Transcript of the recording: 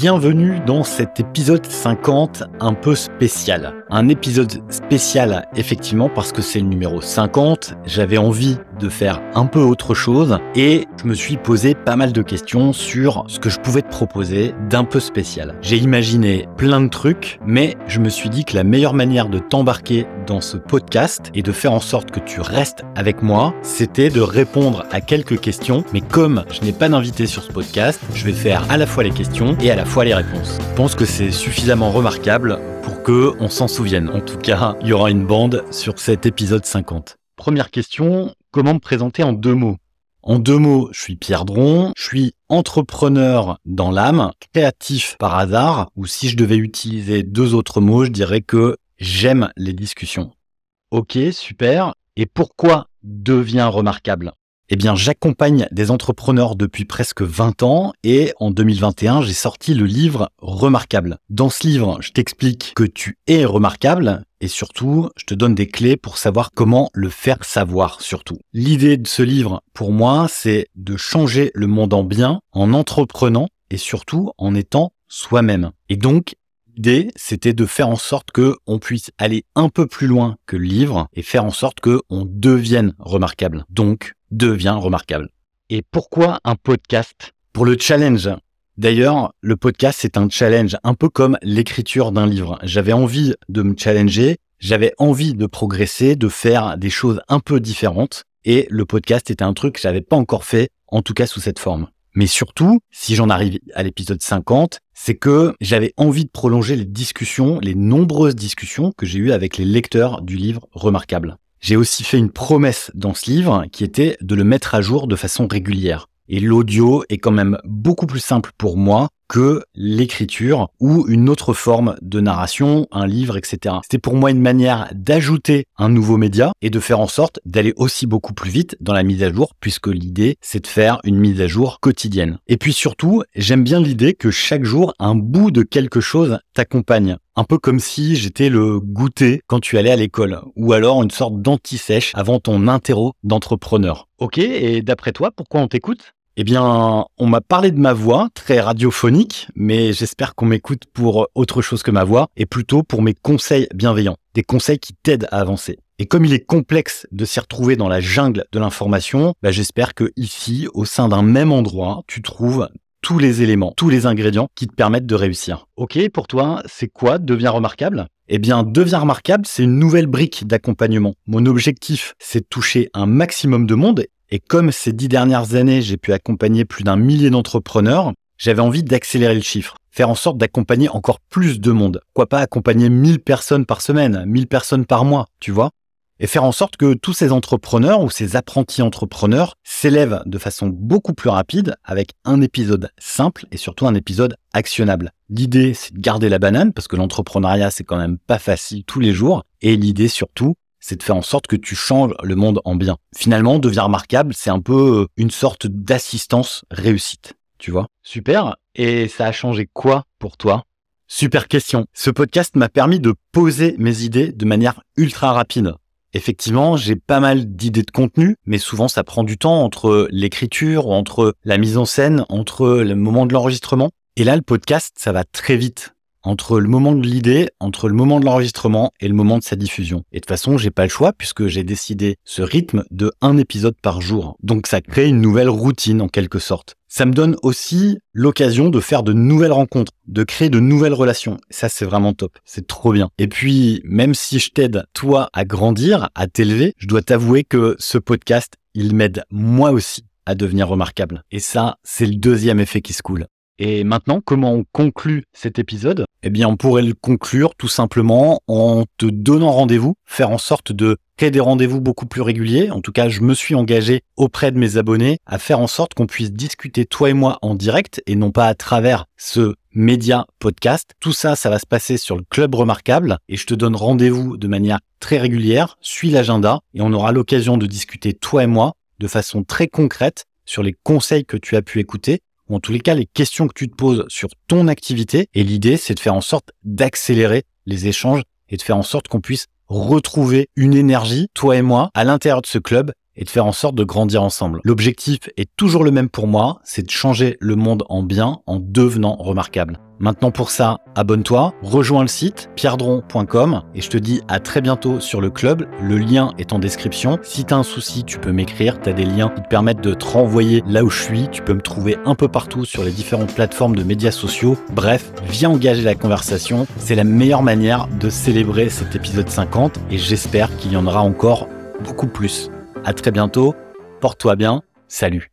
Bienvenue dans cet épisode 50 un peu spécial. Un épisode spécial effectivement parce que c'est le numéro 50, j'avais envie de faire un peu autre chose et je me suis posé pas mal de questions sur ce que je pouvais te proposer d'un peu spécial. J'ai imaginé plein de trucs mais je me suis dit que la meilleure manière de t'embarquer dans ce podcast et de faire en sorte que tu restes avec moi, c'était de répondre à quelques questions mais comme je n'ai pas d'invité sur ce podcast, je vais faire à la fois les questions et à la fois les réponses. Je pense que c'est suffisamment remarquable pour que on s'en souvienne. En tout cas, il y aura une bande sur cet épisode 50. Première question, comment me présenter en deux mots en deux mots, je suis Pierre Dron, je suis entrepreneur dans l'âme, créatif par hasard, ou si je devais utiliser deux autres mots, je dirais que j'aime les discussions. Ok, super. Et pourquoi devient remarquable? Eh bien, j'accompagne des entrepreneurs depuis presque 20 ans et en 2021, j'ai sorti le livre Remarquable. Dans ce livre, je t'explique que tu es remarquable et surtout, je te donne des clés pour savoir comment le faire savoir surtout. L'idée de ce livre, pour moi, c'est de changer le monde en bien en entreprenant et surtout en étant soi-même. Et donc, l'idée, c'était de faire en sorte que on puisse aller un peu plus loin que le livre et faire en sorte que on devienne remarquable. Donc, devient remarquable. Et pourquoi un podcast? Pour le challenge. D'ailleurs, le podcast, c'est un challenge, un peu comme l'écriture d'un livre. J'avais envie de me challenger, j'avais envie de progresser, de faire des choses un peu différentes. Et le podcast était un truc que j'avais pas encore fait, en tout cas sous cette forme. Mais surtout, si j'en arrive à l'épisode 50, c'est que j'avais envie de prolonger les discussions, les nombreuses discussions que j'ai eues avec les lecteurs du livre Remarquable. J'ai aussi fait une promesse dans ce livre qui était de le mettre à jour de façon régulière. Et l'audio est quand même beaucoup plus simple pour moi que l'écriture ou une autre forme de narration, un livre, etc. C'était pour moi une manière d'ajouter un nouveau média et de faire en sorte d'aller aussi beaucoup plus vite dans la mise à jour puisque l'idée c'est de faire une mise à jour quotidienne. Et puis surtout, j'aime bien l'idée que chaque jour un bout de quelque chose t'accompagne. Un peu comme si j'étais le goûter quand tu allais à l'école ou alors une sorte d'anti-sèche avant ton interro d'entrepreneur. Ok, et d'après toi, pourquoi on t'écoute? Eh bien, on m'a parlé de ma voix, très radiophonique, mais j'espère qu'on m'écoute pour autre chose que ma voix, et plutôt pour mes conseils bienveillants, des conseils qui t'aident à avancer. Et comme il est complexe de s'y retrouver dans la jungle de l'information, bah, j'espère que ici, au sein d'un même endroit, tu trouves tous les éléments, tous les ingrédients qui te permettent de réussir. Ok, pour toi, c'est quoi devient remarquable? Eh bien, Deviens remarquable, c'est une nouvelle brique d'accompagnement. Mon objectif, c'est de toucher un maximum de monde et comme ces dix dernières années, j'ai pu accompagner plus d'un millier d'entrepreneurs, j'avais envie d'accélérer le chiffre, faire en sorte d'accompagner encore plus de monde. Quoi pas accompagner 1000 personnes par semaine, 1000 personnes par mois, tu vois? Et faire en sorte que tous ces entrepreneurs ou ces apprentis entrepreneurs s'élèvent de façon beaucoup plus rapide avec un épisode simple et surtout un épisode actionnable. L'idée, c'est de garder la banane parce que l'entrepreneuriat, c'est quand même pas facile tous les jours. Et l'idée surtout, c'est de faire en sorte que tu changes le monde en bien. Finalement, devenir remarquable, c'est un peu euh, une sorte d'assistance réussite, tu vois. Super. Et ça a changé quoi pour toi? Super question. Ce podcast m'a permis de poser mes idées de manière ultra rapide. Effectivement, j'ai pas mal d'idées de contenu, mais souvent ça prend du temps entre l'écriture, entre la mise en scène, entre le moment de l'enregistrement. Et là, le podcast, ça va très vite entre le moment de l'idée, entre le moment de l'enregistrement et le moment de sa diffusion. Et de toute façon, j'ai pas le choix puisque j'ai décidé ce rythme de un épisode par jour. Donc ça crée une nouvelle routine en quelque sorte. Ça me donne aussi l'occasion de faire de nouvelles rencontres, de créer de nouvelles relations. Ça, c'est vraiment top. C'est trop bien. Et puis, même si je t'aide, toi, à grandir, à t'élever, je dois t'avouer que ce podcast, il m'aide moi aussi à devenir remarquable. Et ça, c'est le deuxième effet qui se coule. Et maintenant, comment on conclut cet épisode? Eh bien, on pourrait le conclure tout simplement en te donnant rendez-vous, faire en sorte de créer des rendez-vous beaucoup plus réguliers. En tout cas, je me suis engagé auprès de mes abonnés à faire en sorte qu'on puisse discuter toi et moi en direct et non pas à travers ce média podcast. Tout ça, ça va se passer sur le Club Remarquable et je te donne rendez-vous de manière très régulière. Suis l'agenda et on aura l'occasion de discuter toi et moi de façon très concrète sur les conseils que tu as pu écouter ou en tous les cas les questions que tu te poses sur ton activité. Et l'idée, c'est de faire en sorte d'accélérer les échanges et de faire en sorte qu'on puisse retrouver une énergie, toi et moi, à l'intérieur de ce club et de faire en sorte de grandir ensemble. L'objectif est toujours le même pour moi, c'est de changer le monde en bien en devenant remarquable. Maintenant pour ça, abonne-toi, rejoins le site pierdron.com et je te dis à très bientôt sur le club. Le lien est en description. Si tu un souci, tu peux m'écrire. Tu as des liens qui te permettent de te renvoyer là où je suis. Tu peux me trouver un peu partout sur les différentes plateformes de médias sociaux. Bref, viens engager la conversation. C'est la meilleure manière de célébrer cet épisode 50 et j'espère qu'il y en aura encore beaucoup plus. À très bientôt. Porte-toi bien. Salut.